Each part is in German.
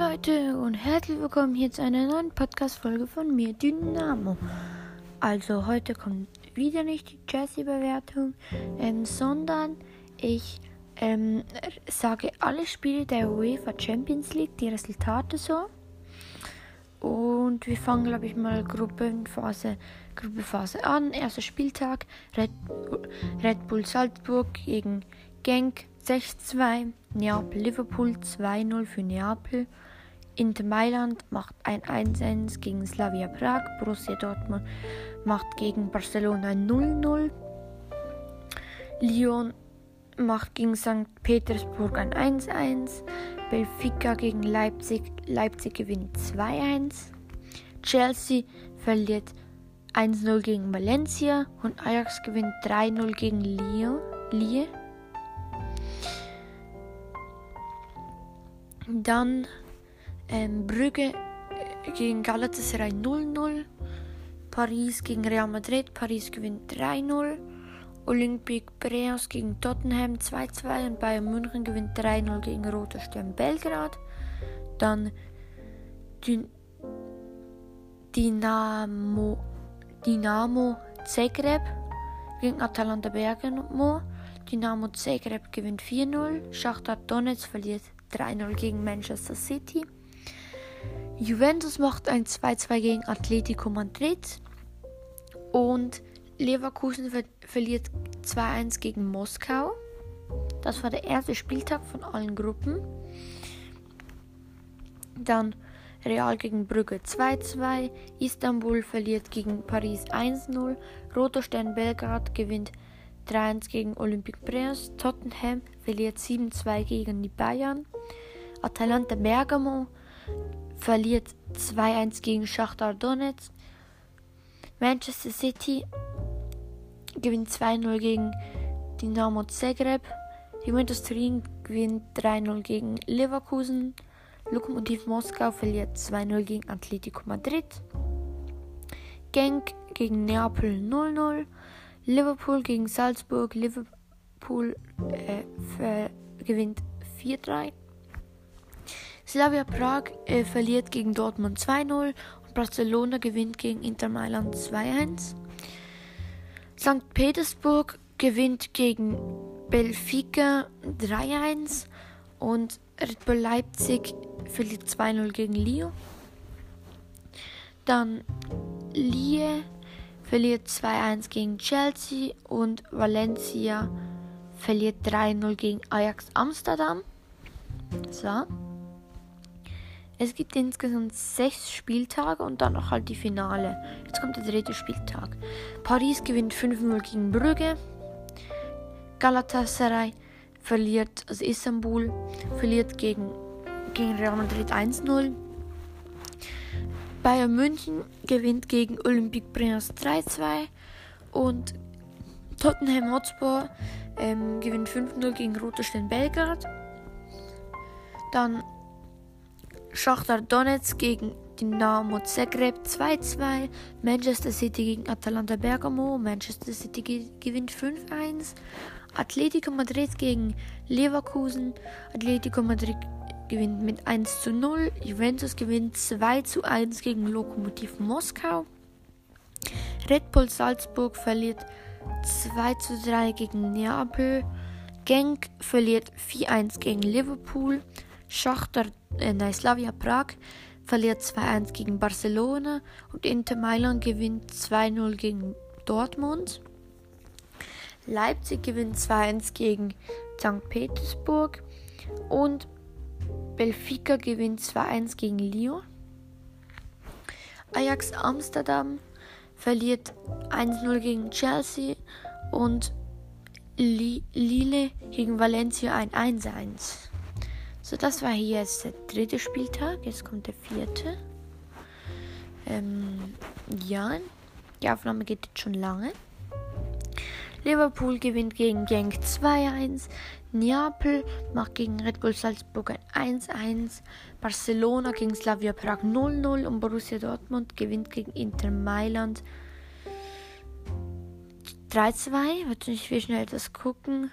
Leute und herzlich willkommen hier zu einer neuen Podcast-Folge von mir, Dynamo. Also heute kommt wieder nicht die Chelsea-Bewertung, ähm, sondern ich ähm, sage alle Spiele der UEFA Champions League, die Resultate so. Und wir fangen, glaube ich, mal Gruppenphase, Gruppenphase an. Erster Spieltag, Red, Red Bull Salzburg gegen Genk 6-2. Neapel Liverpool 2-0 für Neapel. Inter Mailand macht ein 1-1 gegen Slavia Prag. Borussia Dortmund macht gegen Barcelona 0-0. Lyon macht gegen St. Petersburg ein 1-1. Benfica gegen Leipzig. Leipzig gewinnt 2-1. Chelsea verliert 1-0 gegen Valencia und Ajax gewinnt 3-0 gegen Lyon. Lille. Dann ähm, Brügge äh, gegen Galatasaray 0-0. Paris gegen Real Madrid. Paris gewinnt 3-0. Olympique Breas gegen Tottenham 2-2 und Bayern München gewinnt 3-0 gegen Roter Stern Belgrad. Dann Dynamo, Dynamo Zagreb gegen Atalanta Bergamo. Dynamo Zagreb gewinnt 4-0. Schachtar Donetsk verliert 3-0 gegen Manchester City. Juventus macht ein 2-2 gegen Atletico Madrid. Und Leverkusen ver verliert 2-1 gegen Moskau. Das war der erste Spieltag von allen Gruppen. Dann Real gegen Brügge 2-2. Istanbul verliert gegen Paris 1-0. Roter Stern Belgrad gewinnt 3-1 gegen Olympique Brest. Tottenham verliert 7-2 gegen die Bayern. Atalanta Bergamo verliert 2-1 gegen Schachtar Donetsk. Manchester City gewinnt 2-0 gegen Dynamo Zagreb. Juventus Turin gewinnt 3-0 gegen Leverkusen. Lokomotiv Moskau verliert 2-0 gegen Atletico Madrid. Genk gegen Neapel 0-0. Liverpool gegen Salzburg. Liverpool äh, gewinnt 4-3. Slavia Prag äh, verliert gegen Dortmund 2-0 und Barcelona gewinnt gegen Inter Mailand 2-1. St. Petersburg gewinnt gegen Benfica 3-1 und Red Bull Leipzig verliert 2-0 gegen Lyon. Dann Lille verliert 2-1 gegen Chelsea und Valencia verliert 3-0 gegen Ajax Amsterdam. So. Es gibt insgesamt sechs Spieltage und dann noch halt die Finale. Jetzt kommt der dritte Spieltag. Paris gewinnt 5-0 gegen Brügge. Galatasaray verliert, also Istanbul verliert gegen, gegen Real Madrid 1-0. Bayern München gewinnt gegen Olympique Brest 3-2 und Tottenham Hotspur ähm, gewinnt 5-0 gegen Roter Stern Belgrad. Dann Schachtar Donetsk gegen Dynamo Zagreb 2-2. Manchester City gegen Atalanta Bergamo. Manchester City ge gewinnt 5-1. Atletico Madrid gegen Leverkusen. Atletico Madrid gewinnt mit 1 zu 0. Juventus gewinnt 2 zu 1 gegen Lokomotiv Moskau. Red Bull Salzburg verliert 2 zu 3 gegen Neapel. Genk verliert 4-1 gegen Liverpool. Schachtar äh, nein, Slavia Prag verliert 2-1 gegen Barcelona und Inter Mailand gewinnt 2-0 gegen Dortmund. Leipzig gewinnt 2-1 gegen St. Petersburg und Benfica gewinnt 2-1 gegen Lyon. Ajax Amsterdam verliert 1-0 gegen Chelsea und Lille gegen Valencia ein 1-1. So, das war hier jetzt der dritte Spieltag. Jetzt kommt der vierte. Ähm, ja, die Aufnahme geht jetzt schon lange. Liverpool gewinnt gegen Genk 2-1. Neapel macht gegen Red Bull Salzburg ein 1-1. Barcelona gegen Slavia Prag 0-0 und Borussia Dortmund gewinnt gegen Inter Mailand 3-2. Warte, ich will schnell das gucken.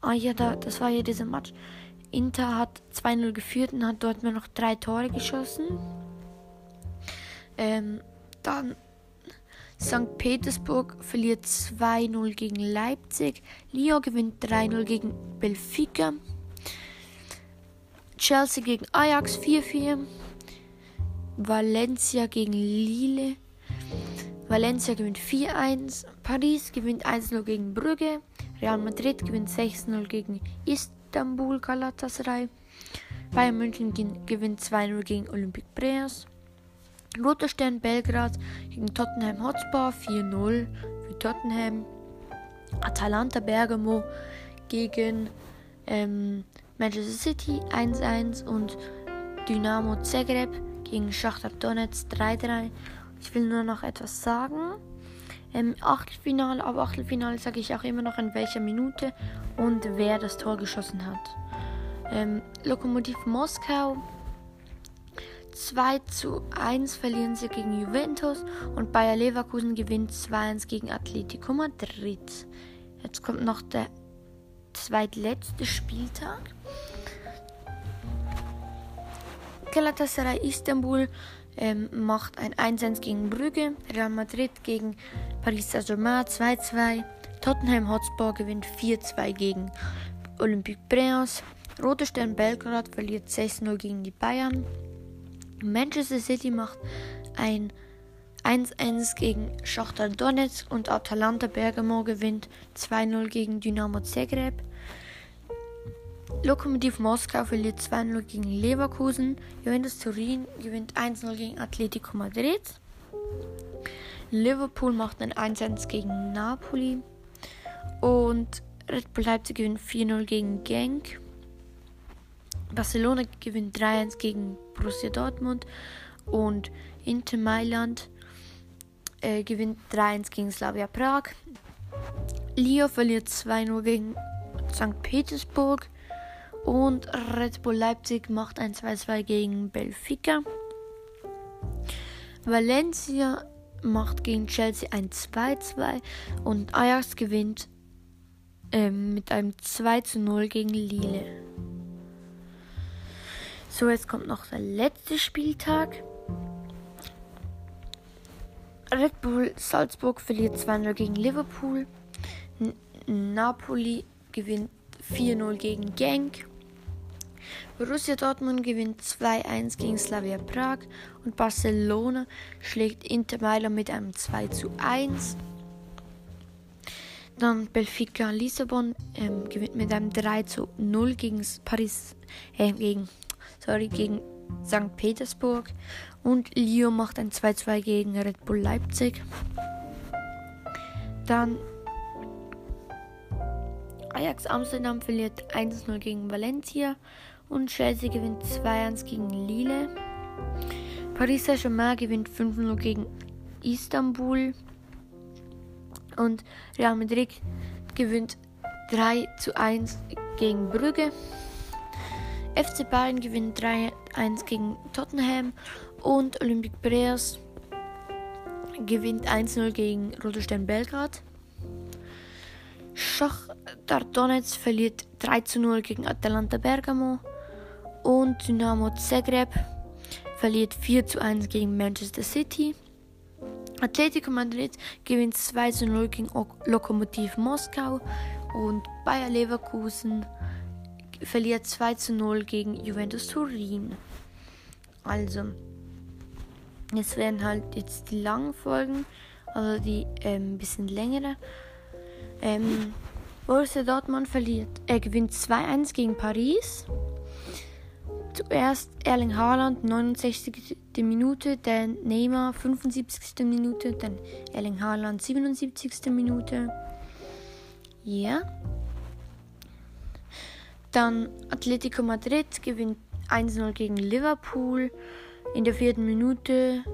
Ah ja, da, das war ja dieser Match. Inter hat 2-0 geführt und hat dort nur noch drei Tore geschossen. Ähm, dann St. Petersburg verliert 2-0 gegen Leipzig. Lyon gewinnt 3-0 gegen Benfica. Chelsea gegen Ajax 4-4. Valencia gegen Lille. Valencia gewinnt 4-1. Paris gewinnt 1-0 gegen Brügge. Real Madrid gewinnt 6-0 gegen Istanbul Galatasaray. Bayern München gewinnt 2-0 gegen Olympique Breas. Roter Stern Belgrad gegen Tottenham Hotspur 4-0 für Tottenham. Atalanta Bergamo gegen ähm, Manchester City 1-1 und Dynamo Zagreb gegen Schachter Donetsk 3-3. Ich will nur noch etwas sagen. Im Achtelfinale, ab Achtelfinale sage ich auch immer noch in welcher Minute und wer das Tor geschossen hat. Ähm, Lokomotiv Moskau 2 zu 1 verlieren sie gegen Juventus und Bayer Leverkusen gewinnt 2-1 gegen Atletico Madrid. Jetzt kommt noch der zweitletzte Spieltag. Galatasaray Istanbul ähm, macht ein 1-1 gegen Brügge, Real Madrid gegen Paris Saint-Germain 2-2, Tottenham Hotspur gewinnt 4-2 gegen Olympique Breas, Rote Stern Belgrad verliert 6-0 gegen die Bayern, Manchester City macht ein 1-1 gegen Schachtar Donetsk und Atalanta Bergamo gewinnt 2-0 gegen Dynamo Zagreb. Lokomotiv Moskau verliert 2-0 gegen Leverkusen. Juventus Turin gewinnt 1-0 gegen Atletico Madrid. Liverpool macht ein 1-1 gegen Napoli. Und Red Bull Leipzig gewinnt 4-0 gegen Genk. Barcelona gewinnt 3-1 gegen Borussia Dortmund. Und Inter Mailand äh, gewinnt 3-1 gegen Slavia Prag. Lyon verliert 2-0 gegen St. Petersburg. Und Red Bull Leipzig macht ein 2-2 gegen Benfica. Valencia macht gegen Chelsea ein 2-2 und Ajax gewinnt ähm, mit einem 2-0 gegen Lille. So, jetzt kommt noch der letzte Spieltag. Red Bull Salzburg verliert 2-0 gegen Liverpool. N Napoli gewinnt 4-0 gegen Genk. Borussia Dortmund gewinnt 2-1 gegen Slavia Prag und Barcelona schlägt Inter Mailand mit einem 2-1. Dann Benfica Lissabon ähm, gewinnt mit einem 3-0 gegen Paris, äh, gegen, sorry, gegen St. Petersburg und Lyon macht ein 2-2 gegen Red Bull Leipzig. Dann Ajax Amsterdam verliert 1-0 gegen Valencia und Chelsea gewinnt 2-1 gegen Lille. Paris Saint-Germain gewinnt 5-0 gegen Istanbul. Und Real Madrid gewinnt 3 1 gegen Brügge. FC Bayern gewinnt 3-1 gegen Tottenham und Olympique Breas gewinnt 1-0 gegen Stern Belgrad. Schachtar Donetsk verliert 3-0 gegen Atalanta Bergamo und Dynamo Zagreb verliert 4 zu 1 gegen Manchester City. Atletico Madrid gewinnt 2 zu 0 gegen Lokomotiv Moskau und Bayer Leverkusen verliert 2 zu 0 gegen Juventus Turin. Also, jetzt werden halt jetzt die langen Folgen, also die ähm, bisschen längere. Ähm, Borussia Dortmund verliert, er gewinnt 2-1 gegen Paris. Zuerst Erling Haaland, 69. Minute, dann Neymar, 75. Minute, dann Erling Haaland, 77. Minute. Ja. Yeah. Dann Atletico Madrid gewinnt 1-0 gegen Liverpool. In der vierten Minute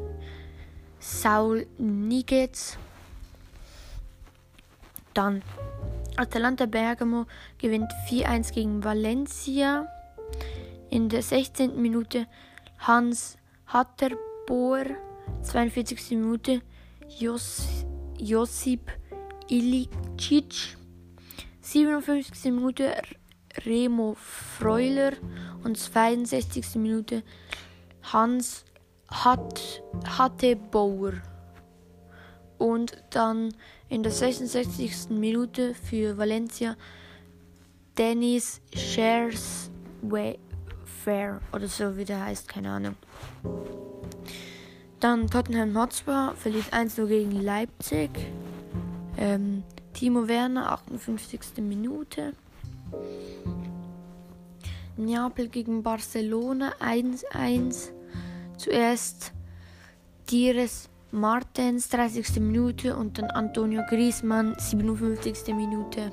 Saul Niguez. Dann Atalanta Bergamo gewinnt 4-1 gegen Valencia. In der 16. Minute Hans Hatterboer, 42. Minute Jos, Josip Ilicic, 57. Minute Remo Freuler und 62. Minute Hans Hat, Hattebauer. Und dann in der 66. Minute für Valencia Dennis Shares Fair oder so wie der heißt, keine Ahnung. Dann Tottenham Hotspur verliert 1-0 gegen Leipzig. Ähm, Timo Werner, 58. Minute. Neapel gegen Barcelona 1-1. Zuerst Dires Martens 30. Minute und dann Antonio Griezmann 57. Minute.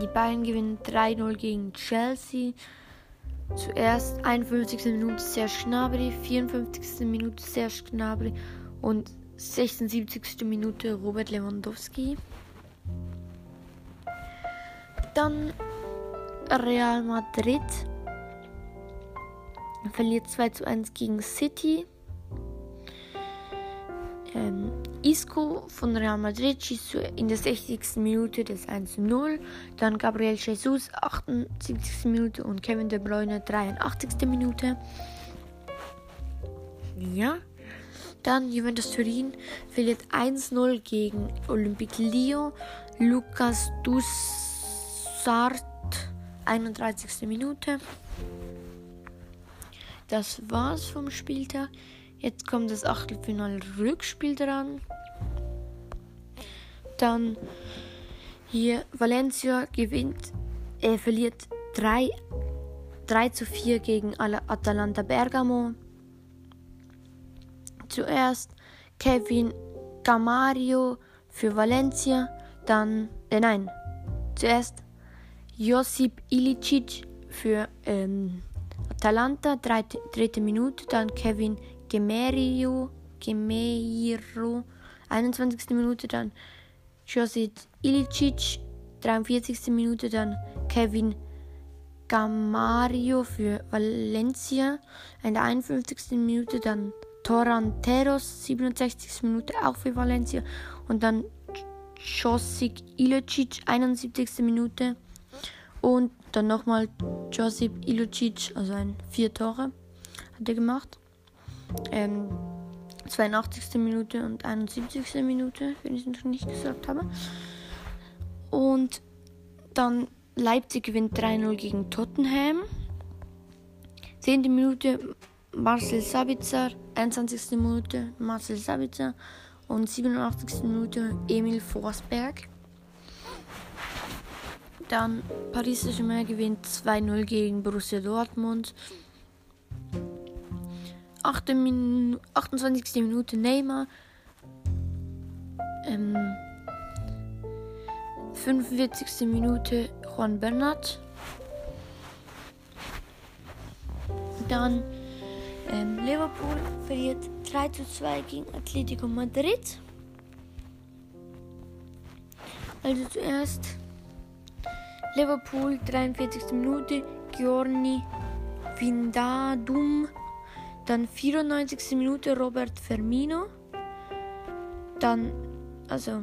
Die Bayern gewinnen 3-0 gegen Chelsea. Zuerst 51. Minute Serge Gnabry, 54. Minute Serge Gnabry und 76. Minute Robert Lewandowski. Dann Real Madrid verliert 2 zu 1 gegen City. Ähm, Isco von Real Madrid schießt in der 60. Minute das 1-0. Dann Gabriel Jesus 78. Minute und Kevin De Bruyne 83. Minute. Ja. Dann Juventus Turin verliert 1-0 gegen Olympique Lyon. Lucas Dussart 31. Minute. Das war's vom Spieltag. Jetzt kommt das Achtelfinale-Rückspiel dran. Dann hier Valencia gewinnt, er verliert 3, 3 zu 4 gegen Atalanta Bergamo. Zuerst Kevin Camario für Valencia, dann, äh, nein, zuerst Josip Ilicic für ähm, Atalanta, dritte, dritte Minute, dann Kevin Gemerio, Gemeiro, 21. Minute, dann Josip Ilicic, 43. Minute, dann Kevin Gamario für Valencia, in der 51. Minute, dann Toranteros, 67. Minute, auch für Valencia, und dann Josip Ilicic, 71. Minute, und dann nochmal Josip Ilicic, also ein vier Tore hat er gemacht. Ähm, 82. Minute und 71. Minute, wenn ich es noch nicht gesagt habe. Und dann Leipzig gewinnt 3-0 gegen Tottenham. 10. Minute Marcel Sabitzer, 21. Minute Marcel Sabitzer und 87. Minute Emil Forsberg. Dann Paris Saint-Germain gewinnt 2-0 gegen Borussia Dortmund. 28. Minute Neymar. Ähm, 45. Minute Juan Bernat. Dann ähm, Liverpool verliert 3 zu 2 gegen Atletico Madrid. Also zuerst Liverpool 43. Minute Giorni Vindadum dann 94. Minute Robert Firmino. Dann, also,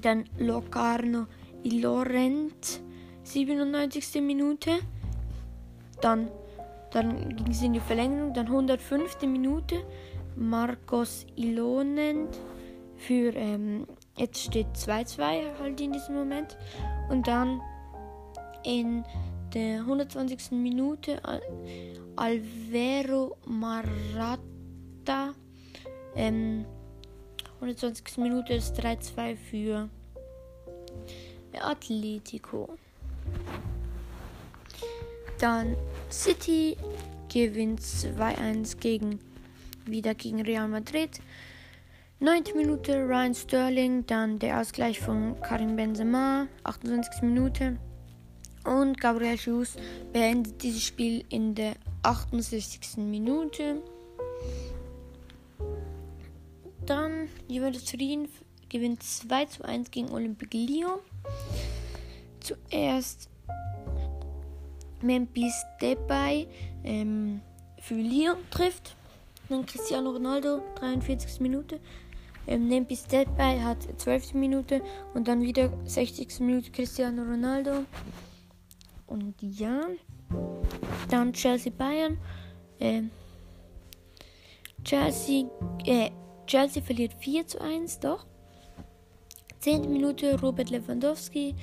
dann Locarno Ilorent, 97. Minute. Dann, dann ging es in die Verlängerung. Dann 105. Minute Marcos Ilonent für, ähm, jetzt steht 2-2 halt in diesem Moment. Und dann in der 120. Minute Alvero Marata. Ähm, 120. Minute ist 3-2 für Atletico. Dann City gewinnt 2-1 gegen wieder gegen Real Madrid. 9. Minute Ryan Sterling, dann der Ausgleich von Karim Benzema, 28. Minute. Und Gabriel Jesus beendet dieses Spiel in der 68. Minute. Dann Juventus Turin gewinnt 2 zu 1 gegen Olympique Lyon. Zuerst Memphis Depay ähm, für Lyon trifft. Dann Cristiano Ronaldo, 43. Minute. Ähm, Memphis Depay hat 12. Minute und dann wieder 60. Minute Cristiano Ronaldo. Und ja, dann Chelsea Bayern. Ähm, Chelsea, äh, Chelsea verliert 4 zu 1, doch. 10. Minute Robert Lewandowski.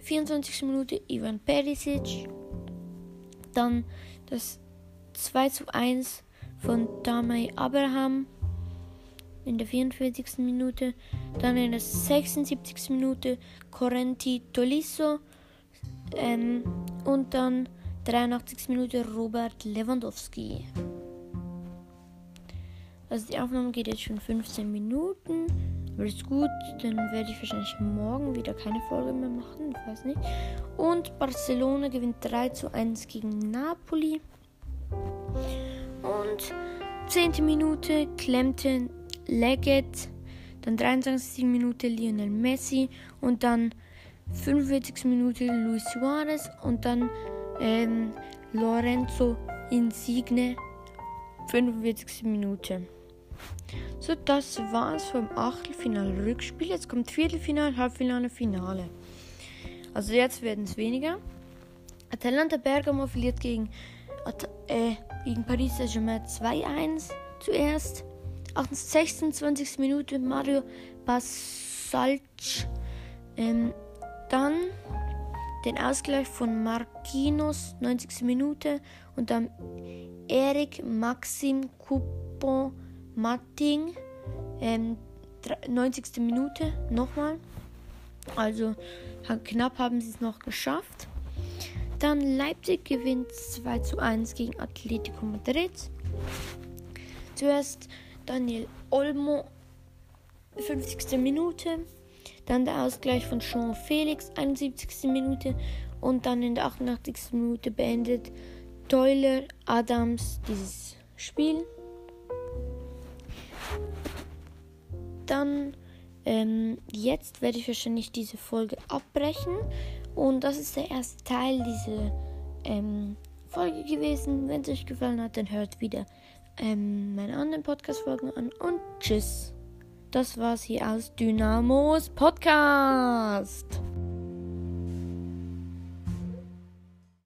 24. Minute Ivan Perisic. Dann das 2 zu 1 von Tamay Abraham in der 44. Minute. Dann in der 76. Minute Correnti Tolisso. Ähm, und dann 83. Minute Robert Lewandowski. Also die Aufnahme geht jetzt schon 15 Minuten. Aber ist gut, dann werde ich wahrscheinlich morgen wieder keine Folge mehr machen. Ich weiß nicht. Und Barcelona gewinnt 3 zu 1 gegen Napoli. Und 10. Minute klemmte Leggett. Dann 23. Minute Lionel Messi. Und dann 45. Minute Luis Suarez. Und dann ähm, Lorenzo Insigne. 45. Minute. So, das war's vom Achtelfinale-Rückspiel. Jetzt kommt Viertelfinale, Halbfinale, Finale. Also jetzt werden es weniger. Atalanta Bergamo verliert gegen, äh, gegen Paris Saint-Germain 2-1 zuerst. 26. Minute Mario Basalc. Ähm, dann den Ausgleich von Marquinhos, 90. Minute. Und dann Eric Maxim Coupon Matting, ähm, 90. Minute nochmal. Also knapp haben sie es noch geschafft. Dann Leipzig gewinnt 2 zu 1 gegen Atletico Madrid. Zuerst Daniel Olmo, 50. Minute. Dann der Ausgleich von Jean Felix, 71. Minute. Und dann in der 88. Minute beendet Teuler Adams dieses Spiel. dann ähm, jetzt werde ich wahrscheinlich diese Folge abbrechen. Und das ist der erste Teil dieser ähm, Folge gewesen. Wenn es euch gefallen hat, dann hört wieder ähm, meine anderen Podcast-Folgen an. Und tschüss. Das war's hier aus Dynamos Podcast.